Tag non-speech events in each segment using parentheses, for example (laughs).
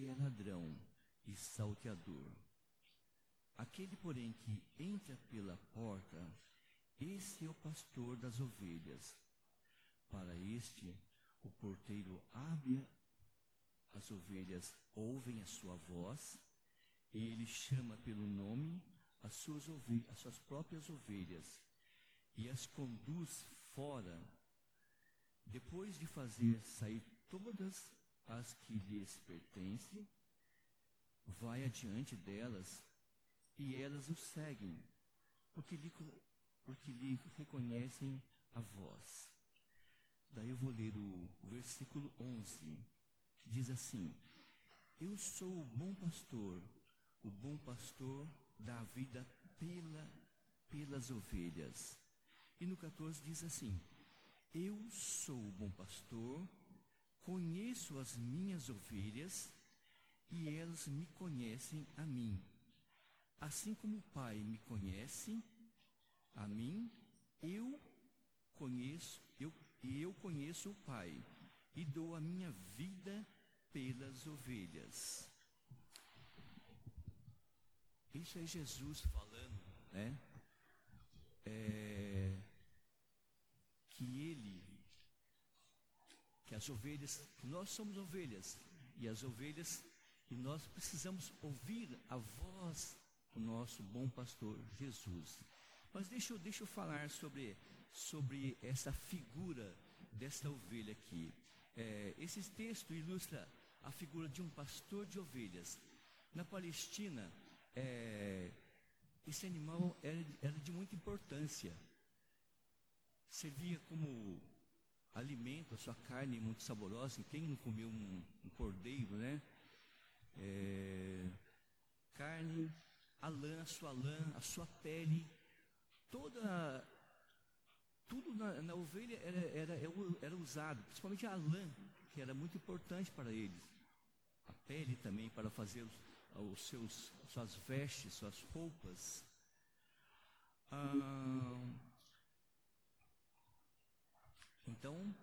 É ladrão e salteador. Aquele, porém, que entra pela porta, esse é o pastor das ovelhas. Para este, o porteiro abre as ovelhas, ouvem a sua voz, ele chama pelo nome as suas, ovelhas, as suas próprias ovelhas e as conduz fora. Depois de fazer sair todas as que lhes pertencem, vai adiante delas e elas o seguem, porque lhe, porque lhe reconhecem a voz. Daí eu vou ler o versículo 11, que diz assim: Eu sou o bom pastor, o bom pastor dá a vida pela, pelas ovelhas. E no 14 diz assim: Eu sou o bom pastor, Conheço as minhas ovelhas e elas me conhecem a mim. Assim como o Pai me conhece a mim, eu conheço, eu, eu conheço o Pai e dou a minha vida pelas ovelhas. Isso é Jesus falando, né? É, que ele que as ovelhas, nós somos ovelhas, e as ovelhas, e nós precisamos ouvir a voz do nosso bom pastor Jesus. Mas deixa eu, deixa eu falar sobre, sobre essa figura desta ovelha aqui. É, esse texto ilustra a figura de um pastor de ovelhas. Na Palestina, é, esse animal era, era de muita importância. Servia como alimento, a sua carne muito saborosa. Quem não comeu um, um cordeiro, né? É, carne, a lã, a sua lã, a sua pele, toda, tudo na, na ovelha era, era, era usado, principalmente a lã, que era muito importante para eles. A pele também para fazer os, os seus, suas vestes, suas roupas. Ah, então,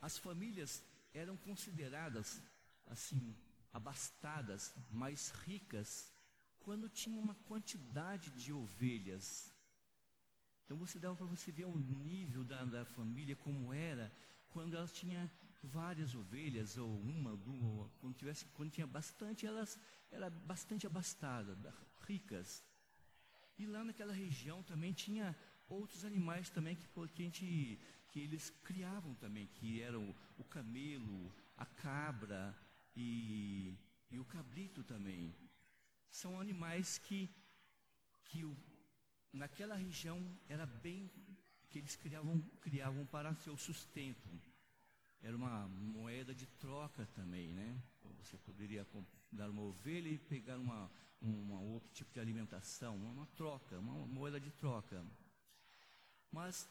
as famílias eram consideradas assim abastadas, mais ricas, quando tinha uma quantidade de ovelhas. Então você dava para você ver o nível da, da, família como era quando ela tinha várias ovelhas ou uma, duas, quando tivesse, quando tinha bastante, elas era bastante abastada, ricas. E lá naquela região também tinha outros animais também que, que a gente que eles criavam também, que eram o camelo, a cabra e, e o cabrito também. São animais que, que o, naquela região era bem que eles criavam, criavam para seu sustento. Era uma moeda de troca também, né? Você poderia dar uma ovelha e pegar uma, uma outro tipo de alimentação, uma troca, uma moeda de troca. Mas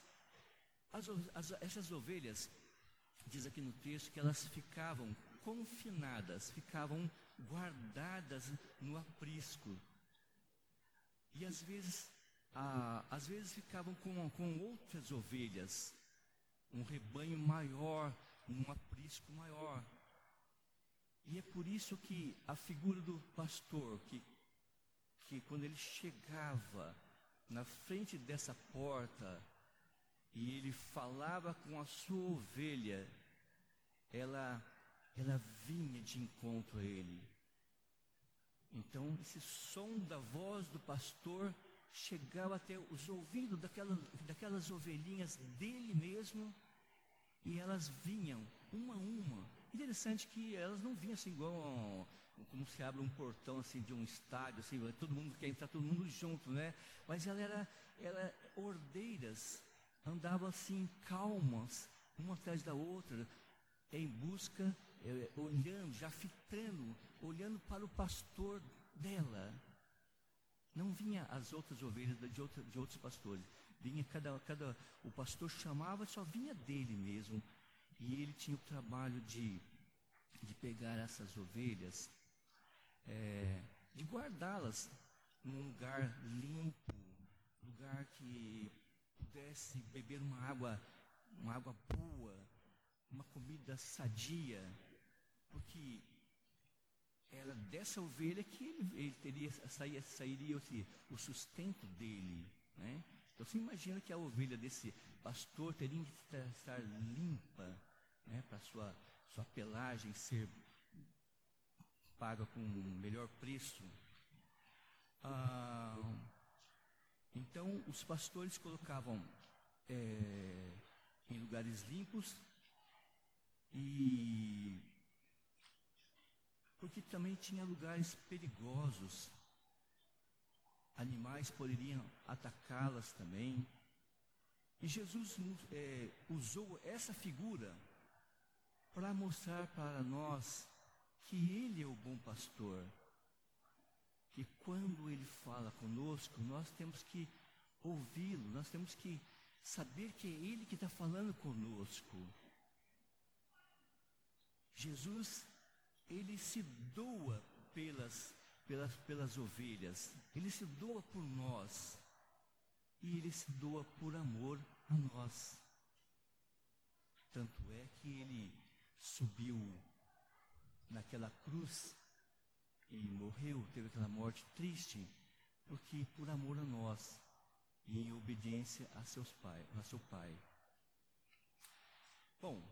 as, as, essas ovelhas, diz aqui no texto, que elas ficavam confinadas, ficavam guardadas no aprisco. E às vezes, às vezes ficavam com, com outras ovelhas, um rebanho maior, um aprisco maior. E é por isso que a figura do pastor, que, que quando ele chegava na frente dessa porta, e ele falava com a sua ovelha, ela, ela vinha de encontro a ele. Então, esse som da voz do pastor chegava até os ouvidos daquelas, daquelas ovelhinhas dele mesmo, e elas vinham uma a uma Interessante que elas não vinham assim igual como se abre um portão assim de um estádio, assim, todo mundo quer entrar, todo mundo junto, né? Mas ela era, ela ordeiras, andavam assim calmas, uma atrás da outra, em busca, é, olhando, já fitando, olhando para o pastor dela. Não vinha as outras ovelhas de, outra, de outros pastores. Vinha cada, cada, o pastor chamava, só vinha dele mesmo. E ele tinha o trabalho de, de pegar essas ovelhas, é, de guardá-las num lugar limpo, lugar que pudesse beber uma água, uma água boa, uma comida sadia, porque era dessa ovelha que ele, ele teria, saía, sairia o, o sustento dele. Né? Então você imagina que a ovelha desse pastor teria que estar limpa né, para sua, sua pelagem ser paga com melhor preço. Ah, então os pastores colocavam é, em lugares limpos e porque também tinha lugares perigosos. Animais poderiam atacá-las também. E Jesus é, usou essa figura para mostrar para nós que Ele é o bom pastor. Que quando Ele fala conosco, nós temos que ouvi-lo, nós temos que saber que é Ele que está falando conosco. Jesus ele se doa pelas, pelas, pelas ovelhas, ele se doa por nós, e ele se doa por amor a nós. Tanto é que ele subiu naquela cruz e morreu, teve aquela morte triste, porque por amor a nós e em obediência a, seus pai, a seu pai. Bom,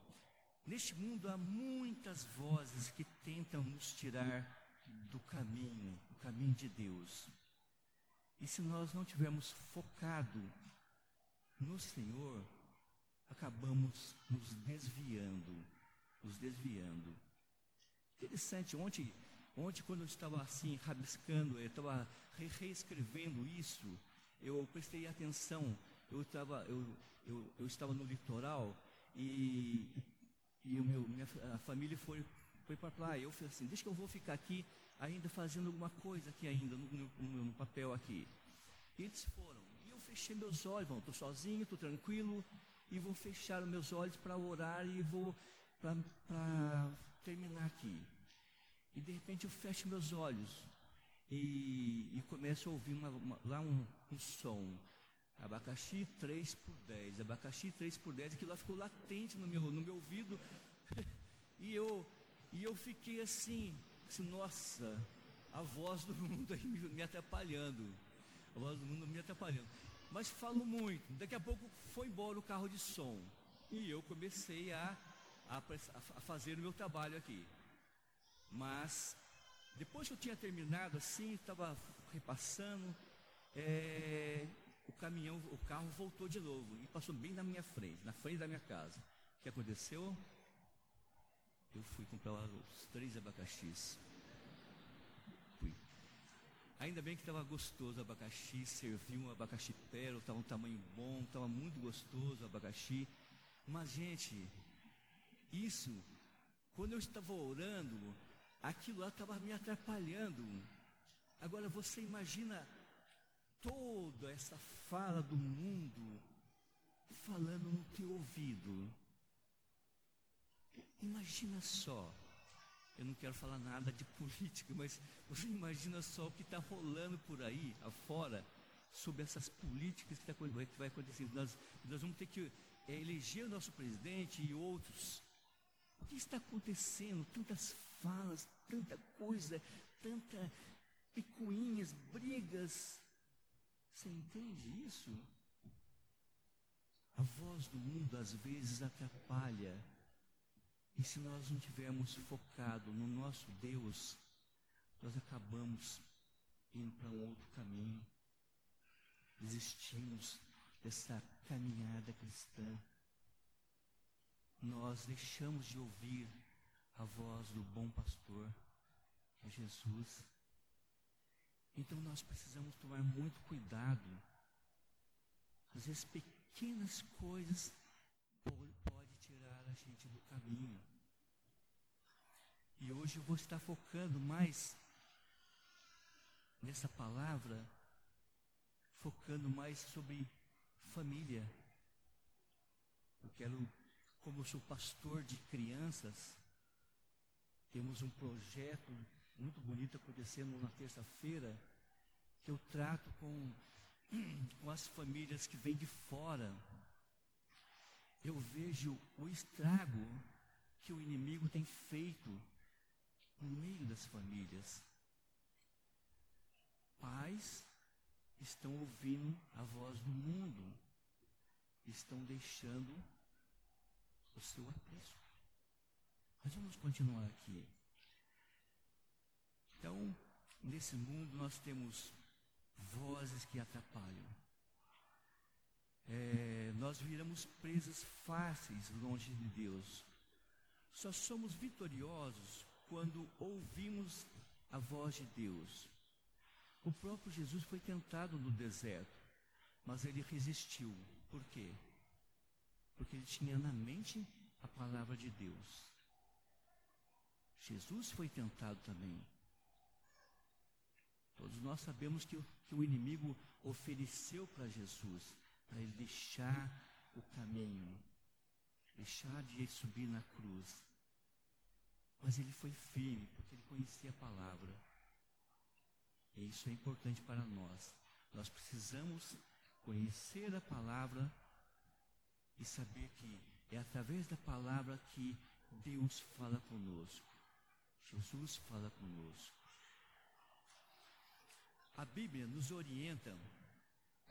Neste mundo há muitas vozes que tentam nos tirar do caminho, o caminho de Deus. E se nós não tivermos focado no Senhor, acabamos nos desviando, nos desviando. Interessante, ontem, ontem quando eu estava assim, rabiscando, eu estava re reescrevendo isso, eu prestei atenção, eu estava, eu, eu, eu estava no litoral e e o meu, minha, a família foi, foi para lá. Eu falei assim, deixa que eu vou ficar aqui ainda fazendo alguma coisa aqui ainda, no, no, no papel aqui. E eles foram. E eu fechei meus olhos, estou sozinho, estou tranquilo, e vou fechar meus olhos para orar e vou para terminar aqui. E de repente eu fecho meus olhos e, e começo a ouvir uma, uma, lá um, um som. Abacaxi 3 por 10, abacaxi 3 por 10, aquilo lá ficou latente no meu, no meu ouvido. (laughs) e, eu, e eu fiquei assim, assim, nossa, a voz do mundo aí me, atrapalhando. A voz do mundo me atrapalhando. Mas falo muito. Daqui a pouco foi embora o carro de som. E eu comecei a, a, a fazer o meu trabalho aqui. Mas, depois que eu tinha terminado assim, estava repassando, é, o caminhão, o carro voltou de novo e passou bem na minha frente, na frente da minha casa. O que aconteceu? Eu fui comprar os três abacaxis. Fui. Ainda bem que estava gostoso o abacaxi, serviu um abacaxi pérola, estava um tamanho bom, estava muito gostoso o abacaxi. Mas, gente, isso, quando eu estava orando, aquilo lá estava me atrapalhando. Agora você imagina toda essa fala do mundo falando no teu ouvido. Imagina só, eu não quero falar nada de (laughs) política, mas você imagina só o que está rolando por aí, afora, sobre essas políticas que, tá, que vai acontecer. Nós, nós vamos ter que é, eleger o nosso presidente e outros. O que está acontecendo? Tantas falas, tanta coisa, tanta picuinhas, brigas, você entende isso? A voz do mundo às vezes atrapalha. E se nós não tivermos focado no nosso Deus, nós acabamos indo para um outro caminho. Desistimos dessa caminhada cristã. Nós deixamos de ouvir a voz do bom pastor, é Jesus. Então nós precisamos tomar muito cuidado. Às vezes pequenas coisas pode tirar a gente do caminho. E hoje eu vou estar focando mais nessa palavra, focando mais sobre família. Eu quero, como eu sou pastor de crianças, temos um projeto muito bonito acontecendo na terça-feira, que eu trato com, (clears throat) com as famílias que vêm de fora. Eu vejo o estrago que o inimigo tem feito no meio das famílias. Pais estão ouvindo a voz do mundo, estão deixando o seu aprisco. Mas vamos continuar aqui. Então, nesse mundo nós temos vozes que atrapalham. É, nós viramos presas fáceis longe de Deus. Só somos vitoriosos quando ouvimos a voz de Deus. O próprio Jesus foi tentado no deserto, mas ele resistiu. Por quê? Porque ele tinha na mente a palavra de Deus. Jesus foi tentado também. Todos nós sabemos que, que o inimigo ofereceu para Jesus, para ele deixar o caminho, deixar de subir na cruz. Mas ele foi firme, porque ele conhecia a palavra. E isso é importante para nós. Nós precisamos conhecer a palavra e saber que é através da palavra que Deus fala conosco. Jesus fala conosco. A Bíblia nos orienta,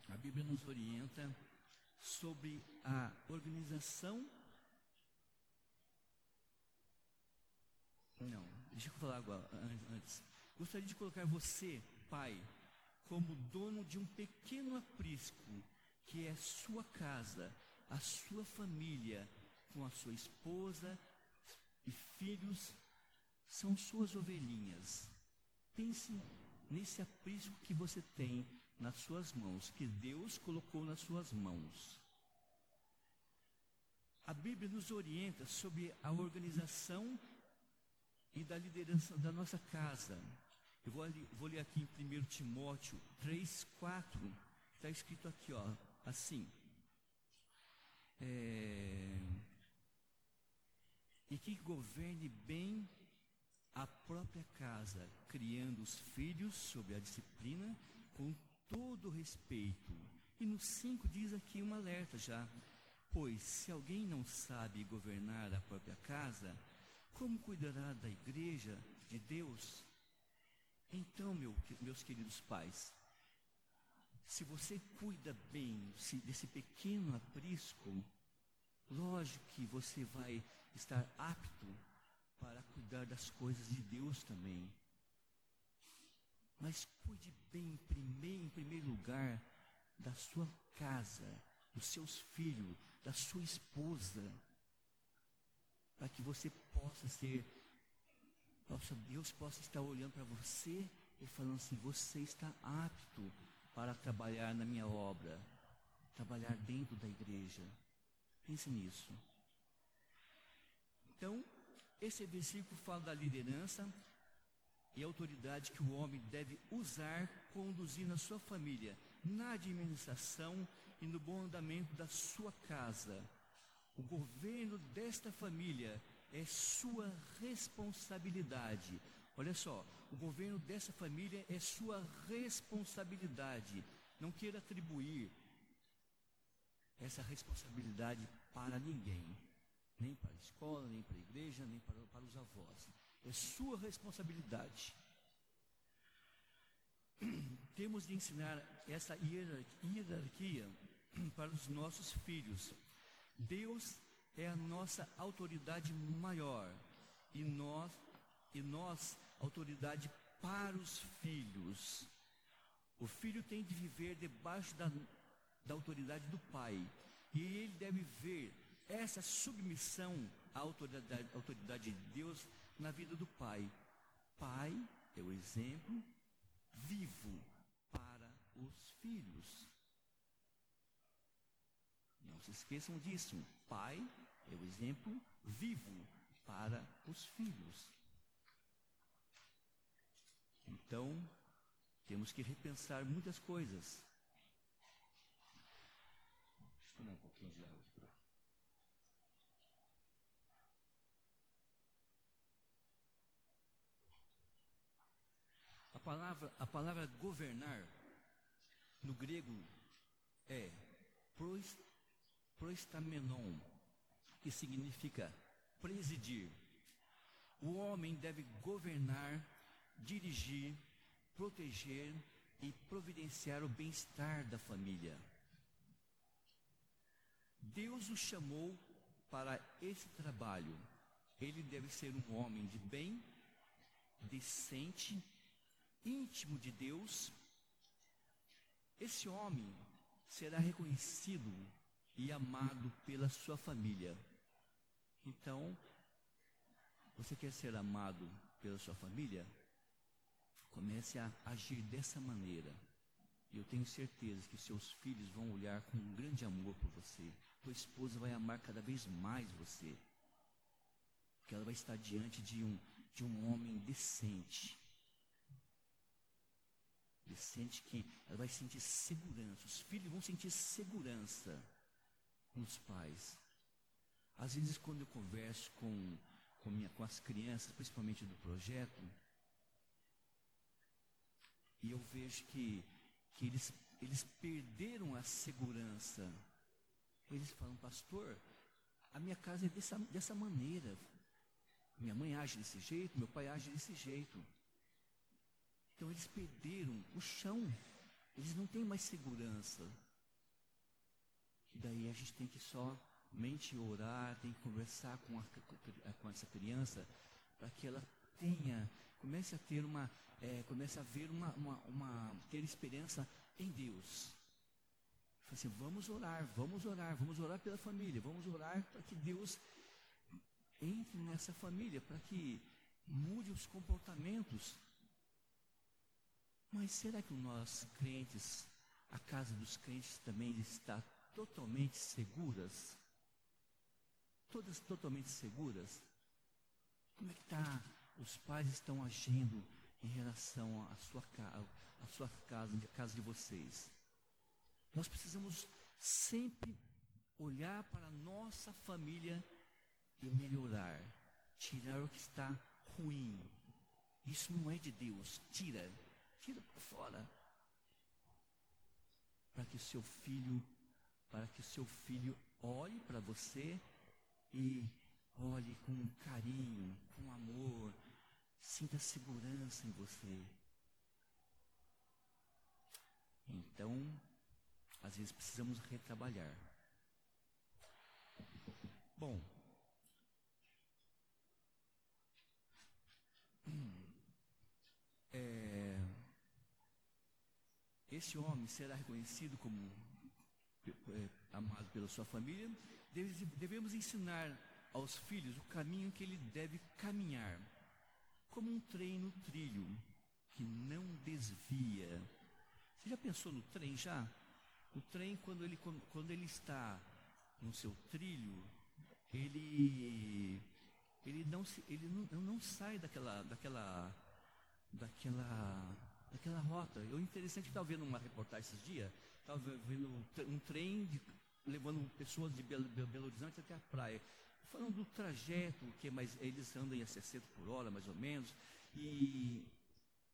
a Bíblia nos orienta sobre a organização. Não, deixa eu falar agora, antes. Gostaria de colocar você, pai, como dono de um pequeno aprisco, que é sua casa, a sua família, com a sua esposa e filhos são suas ovelhinhas. Pense nesse aprisco que você tem nas suas mãos, que Deus colocou nas suas mãos. A Bíblia nos orienta sobre a organização e da liderança da nossa casa. Eu vou, vou ler aqui em 1 Timóteo 3, 4, está escrito aqui, ó, assim. É, e que governe bem a própria casa, criando os filhos sob a disciplina com todo respeito. E no 5 diz aqui um alerta já. Pois se alguém não sabe governar a própria casa, como cuidará da igreja de Deus? Então, meu, meus queridos pais, se você cuida bem desse pequeno aprisco, lógico que você vai estar apto para cuidar das coisas de Deus também. Mas cuide bem em primeiro, em primeiro lugar da sua casa, dos seus filhos, da sua esposa, para que você possa ser, nossa Deus possa estar olhando para você e falando assim: você está apto para trabalhar na minha obra, trabalhar dentro da igreja. Pense nisso. Então, esse versículo fala da liderança e autoridade que o homem deve usar conduzindo a sua família na administração e no bom andamento da sua casa. O governo desta família é sua responsabilidade. Olha só, o governo dessa família é sua responsabilidade. Não queira atribuir essa responsabilidade para ninguém nem para a escola, nem para a igreja, nem para, para os avós. É sua responsabilidade. (clears throat) Temos de ensinar essa hierarquia (clears throat) para os nossos filhos. Deus é a nossa autoridade maior e nós e nós autoridade para os filhos. O filho tem de viver debaixo da, da autoridade do pai e ele deve ver essa submissão a autoridade, a autoridade de Deus na vida do pai. Pai é o exemplo vivo para os filhos. Não se esqueçam disso. Pai é o exemplo vivo para os filhos. Então, temos que repensar muitas coisas. Deixa eu tomar um pouquinho de água. A palavra, a palavra governar no grego é prois, proistamenon, que significa presidir. O homem deve governar, dirigir, proteger e providenciar o bem-estar da família. Deus o chamou para esse trabalho. Ele deve ser um homem de bem, decente, íntimo de Deus. Esse homem será reconhecido e amado pela sua família. Então, você quer ser amado pela sua família? Comece a agir dessa maneira. Eu tenho certeza que seus filhos vão olhar com um grande amor por você. Tua esposa vai amar cada vez mais você. Porque ela vai estar diante de um, de um homem decente. Decente que ela vai sentir segurança. Os filhos vão sentir segurança nos pais. Às vezes, quando eu converso com, com, minha, com as crianças, principalmente do projeto, e eu vejo que, que eles, eles perderam a segurança. Eles falam, pastor, a minha casa é dessa, dessa maneira. Minha mãe age desse jeito, meu pai age desse jeito. Então eles perderam o chão. Eles não têm mais segurança. E daí a gente tem que somente orar, tem que conversar com, a, com essa criança para que ela tenha, comece a ter uma é, começa a ver uma, uma, uma, ter esperança em Deus. Assim, vamos orar, vamos orar, vamos orar pela família, vamos orar para que Deus entre nessa família, para que mude os comportamentos. Mas será que nós crentes, a casa dos crentes também está totalmente seguras? Todas totalmente seguras? Como é que está? Os pais estão agindo em relação à sua, à sua casa, à casa de vocês. Nós precisamos sempre olhar para a nossa família e melhorar, tirar o que está ruim. Isso não é de Deus. Tira, tira para fora. Para que seu filho, para que seu filho olhe para você e olhe com carinho, com amor, Sinta segurança em você. Então, às vezes precisamos retrabalhar. Bom, é, esse homem será reconhecido como é, amado pela sua família. Devemos ensinar aos filhos o caminho que ele deve caminhar como um trem no trilho que não desvia. Você já pensou no trem já? O trem quando ele quando ele está no seu trilho, ele ele não se, ele não, não sai daquela daquela daquela daquela rota. Eu interessante estava vendo uma reportagem esses dias, estava vendo um trem de, levando pessoas de Belo, Belo Horizonte até a praia falando do trajeto, que mais eles andam a 60 por hora, mais ou menos, e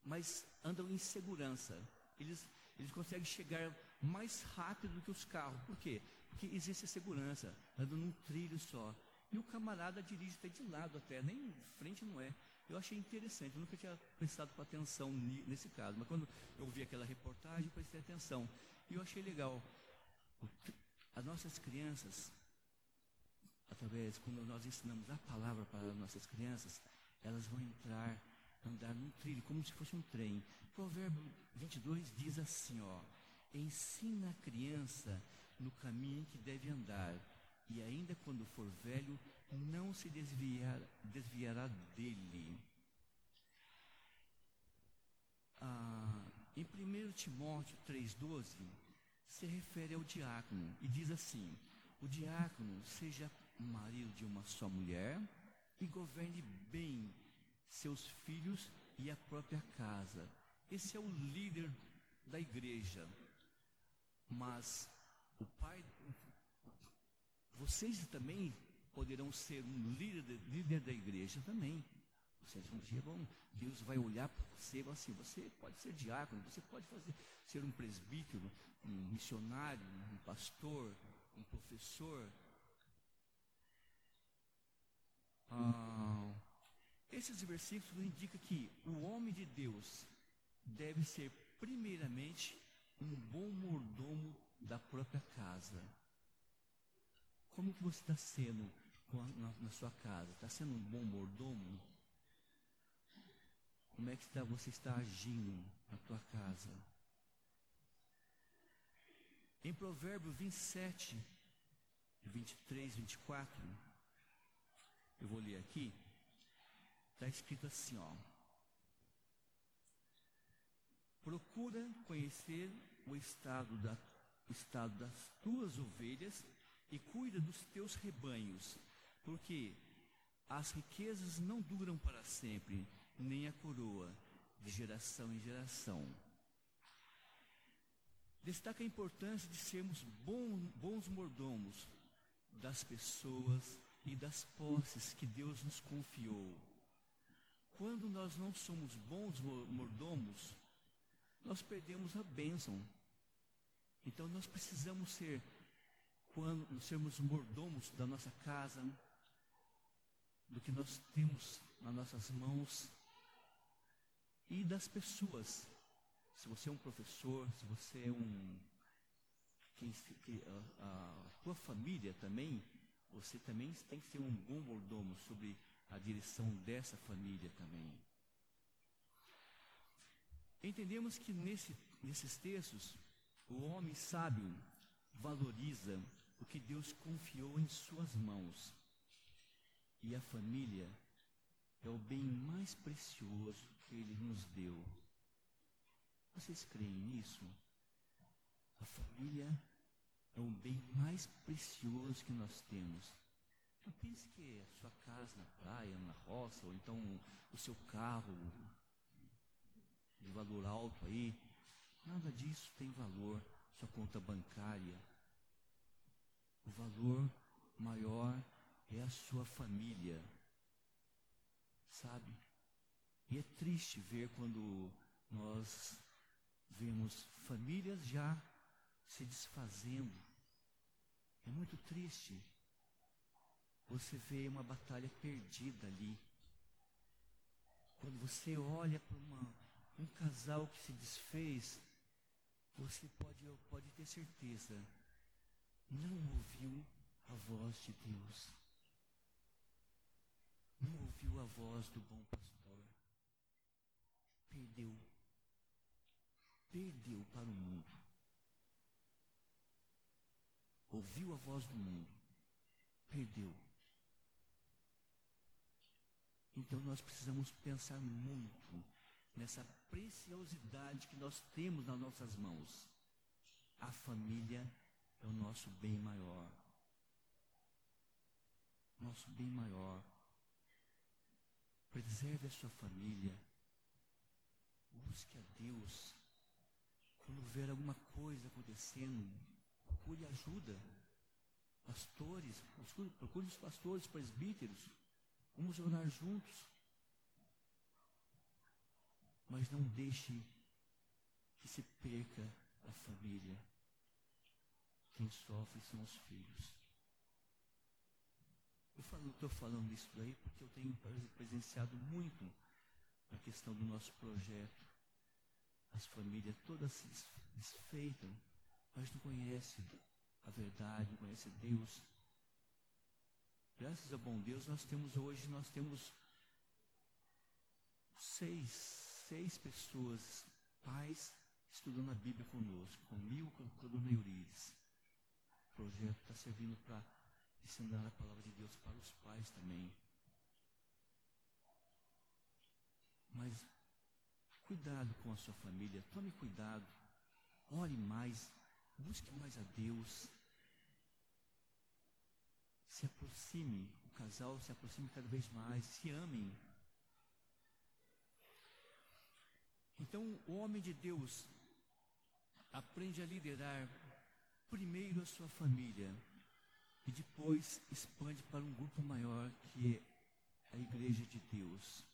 mas andam em segurança. Eles eles conseguem chegar mais rápido do que os carros. Por quê? Porque existe a segurança, andam num trilho só. E o camarada dirige até de lado até, nem frente não é. Eu achei interessante, eu nunca tinha prestado atenção nesse caso, mas quando eu vi aquela reportagem, eu prestei atenção. E eu achei legal. As nossas crianças, através, quando nós ensinamos a palavra para as nossas crianças, elas vão entrar, andar num trilho, como se fosse um trem. Provérbio 22 diz assim, ó, ensina a criança no caminho que deve andar, e ainda quando for velho, não se desviar, desviará dele. Ah, em 1 Timóteo 3,12, se refere ao diácono e diz assim: O diácono seja marido de uma só mulher e governe bem seus filhos e a própria casa. Esse é o líder da igreja. Mas o pai, vocês também poderão ser um líder, líder da igreja também. Vocês um dia vão, Deus vai olhar para você e falar assim, você pode ser diácono, você pode fazer, ser um presbítero, um missionário, um pastor, um professor. Ah, esses versículos indicam que o homem de Deus deve ser primeiramente um bom mordomo da própria casa. Como que você está sendo na, na, sua casa? Está sendo um bom mordomo? Como é que está, você está agindo na tua casa? Em Provérbio 27, 23, 24, eu vou ler aqui, está escrito assim, ó. Procura conhecer o estado, da, o estado das tuas ovelhas e cuida dos teus rebanhos, porque as riquezas não duram para sempre, nem a coroa, de geração em geração. Destaca a importância de sermos bons, mordomos das pessoas e das posses que Deus nos confiou. Quando nós não somos bons mordomos, nós perdemos a bênção. Então nós precisamos ser, quando sermos mordomos da nossa casa, do que nós temos nas nossas mãos e das pessoas. Se você é um professor, se você é um. Que, que, a, a tua família também, você também tem que ser um bom mordomo sobre a direção dessa família também. Entendemos que nesse, nesses textos, o homem sábio valoriza o que Deus confiou em suas mãos. E a família é o bem mais precioso que ele nos deu. Vocês creem nisso? A família é o bem mais precioso que nós temos. Não pense que a sua casa na praia, na roça, ou então o seu carro de valor alto aí, nada disso tem valor, sua conta bancária. O valor maior é a sua família. Sabe? E é triste ver quando nós vemos famílias já se desfazendo. É muito triste. Você vê uma batalha perdida ali. Quando você olha para um casal que se desfez, você pode, pode ter certeza, não ouviu a voz de Deus. Não ouviu a voz do bom pastor. Perdeu. Perdeu para o mundo. Ouviu a voz do mundo. Perdeu. Então nós precisamos pensar muito nessa preciosidade que nós temos nas nossas mãos. A família é o nosso bem maior. Nosso bem maior. Preserve a sua família. Busque a Deus. Quando ver alguma coisa acontecendo, procure ajuda. Pastores, procure os pastores, presbíteros. Vamos orar juntos. Mas não deixe que se perca a família. Quem sofre são os filhos. Eu estou falando isso daí porque eu tenho presenciado muito a questão do nosso projeto. As famílias todas se desfeitam, mas não conhecem a verdade, não conhecem Deus. Graças a bom Deus, nós temos hoje, nós temos seis seis pessoas, pais, estudando a Bíblia conosco, comigo, com a dona Eurides. O projeto está servindo para ensinar a palavra de Deus para os pais também. Mas cuidado com a sua família, tome cuidado, ore mais, busque mais a Deus. Se aproxime, o casal se aproxime cada vez mais, se amem. Então, o homem de Deus aprende a liderar primeiro a sua família e depois expande para um grupo maior que é a igreja de Deus.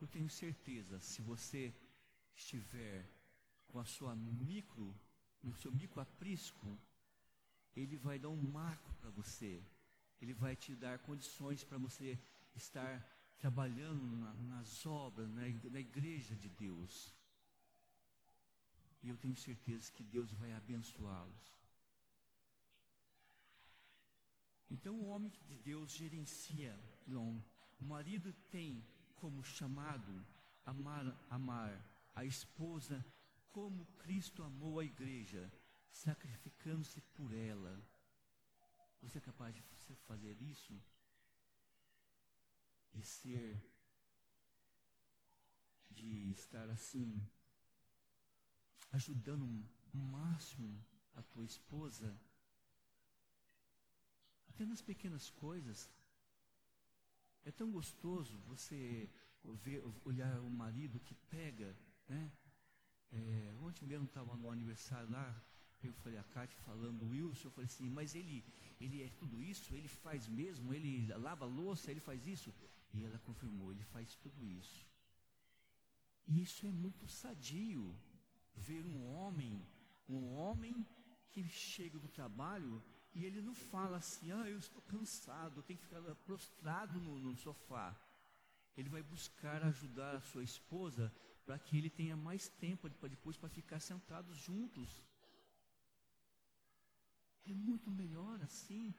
Eu tenho certeza, se você estiver com a sua micro, no seu micro aprisco, ele vai dar um marco para você. Ele vai te dar condições para você estar trabalhando na, nas obras, na, na igreja de Deus. E eu tenho certeza que Deus vai abençoá-los. Então o homem de Deus gerencia. O marido tem como chamado amar, amar a esposa como Cristo amou a igreja, sacrificando-se por ela. Você é capaz de fazer isso? de ser, de estar assim, ajudando o máximo a tua esposa, até nas pequenas coisas. É tão gostoso você ver, olhar o marido que pega, né? É, ontem mesmo estava no aniversário lá, eu falei a Cátia falando do Wilson, eu falei assim, mas ele, ele é tudo isso, ele faz mesmo, ele lava louça, ele faz isso. E ela confirmou, ele faz tudo isso. E isso é muito sadio, ver um homem, um homem que chega do trabalho e ele não fala assim, ah, eu estou cansado, eu tenho que ficar prostrado no, no sofá. Ele vai buscar ajudar a sua esposa para que ele tenha mais tempo para depois para ficar sentados juntos. É muito melhor assim.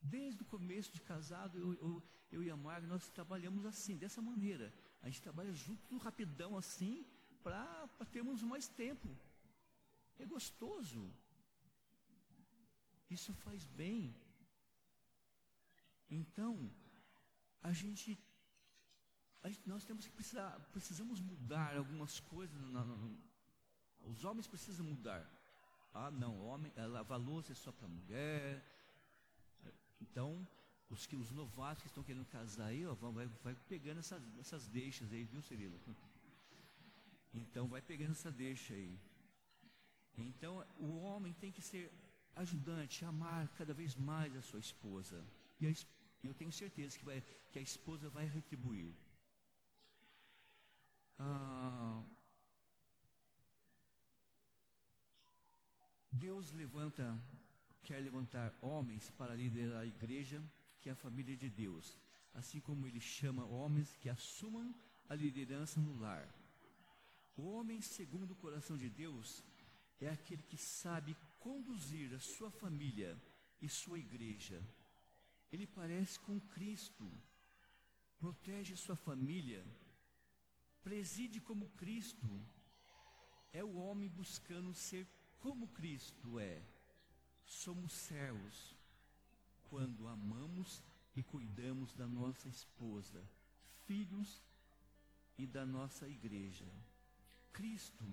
Desde o começo de casado, eu, eu, eu e a Marga, nós trabalhamos assim, dessa maneira. A gente trabalha junto, rapidão assim, para termos mais tempo. É gostoso. Isso faz bem. Então, a gente, a gente nós temos que precisar, precisamos mudar algumas coisas. Na, na, os homens precisam mudar. Ah, não, homem, lavar louça é só para mulher, então, os, que, os novatos que estão querendo casar aí, ó, vai, vai pegando essas, essas deixas aí, viu, Cirilo? Então, vai pegando essa deixa aí. Então, o homem tem que ser ajudante, amar cada vez mais a sua esposa. E a, eu tenho certeza que, vai, que a esposa vai retribuir. Ah, Deus levanta quer levantar homens para liderar a igreja, que é a família de Deus, assim como ele chama homens que assumam a liderança no lar. O homem segundo o coração de Deus é aquele que sabe conduzir a sua família e sua igreja. Ele parece com Cristo, protege sua família, preside como Cristo. É o homem buscando ser como Cristo é. Somos servos quando amamos e cuidamos da nossa esposa, filhos e da nossa igreja. Cristo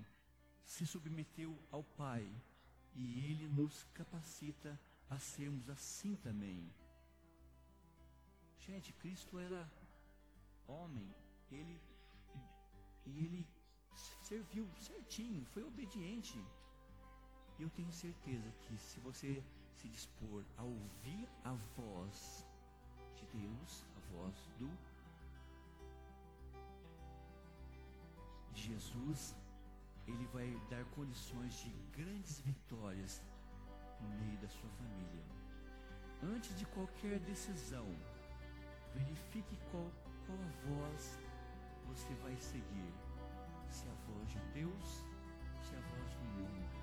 se submeteu ao Pai e ele nos capacita a sermos assim também. Gente, Cristo era homem, ele e ele serviu certinho, foi obediente. Eu tenho certeza que se você se dispor a ouvir a voz de Deus, a voz do Jesus, ele vai dar condições de grandes vitórias no meio da sua família. Antes de qualquer decisão, verifique qual, qual a voz você vai seguir. Se é a voz de Deus, se é a voz do mundo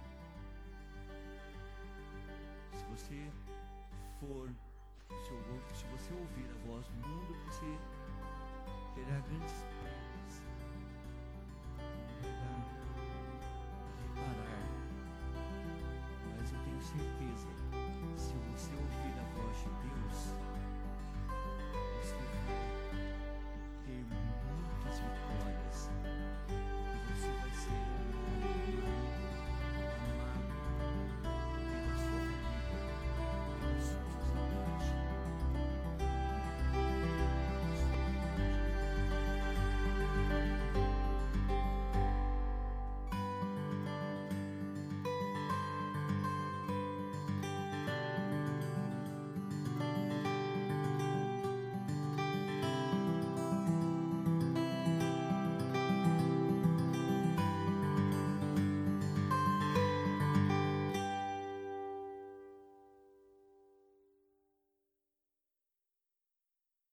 você for, se, se você ouvir a voz do mundo, você terá grandes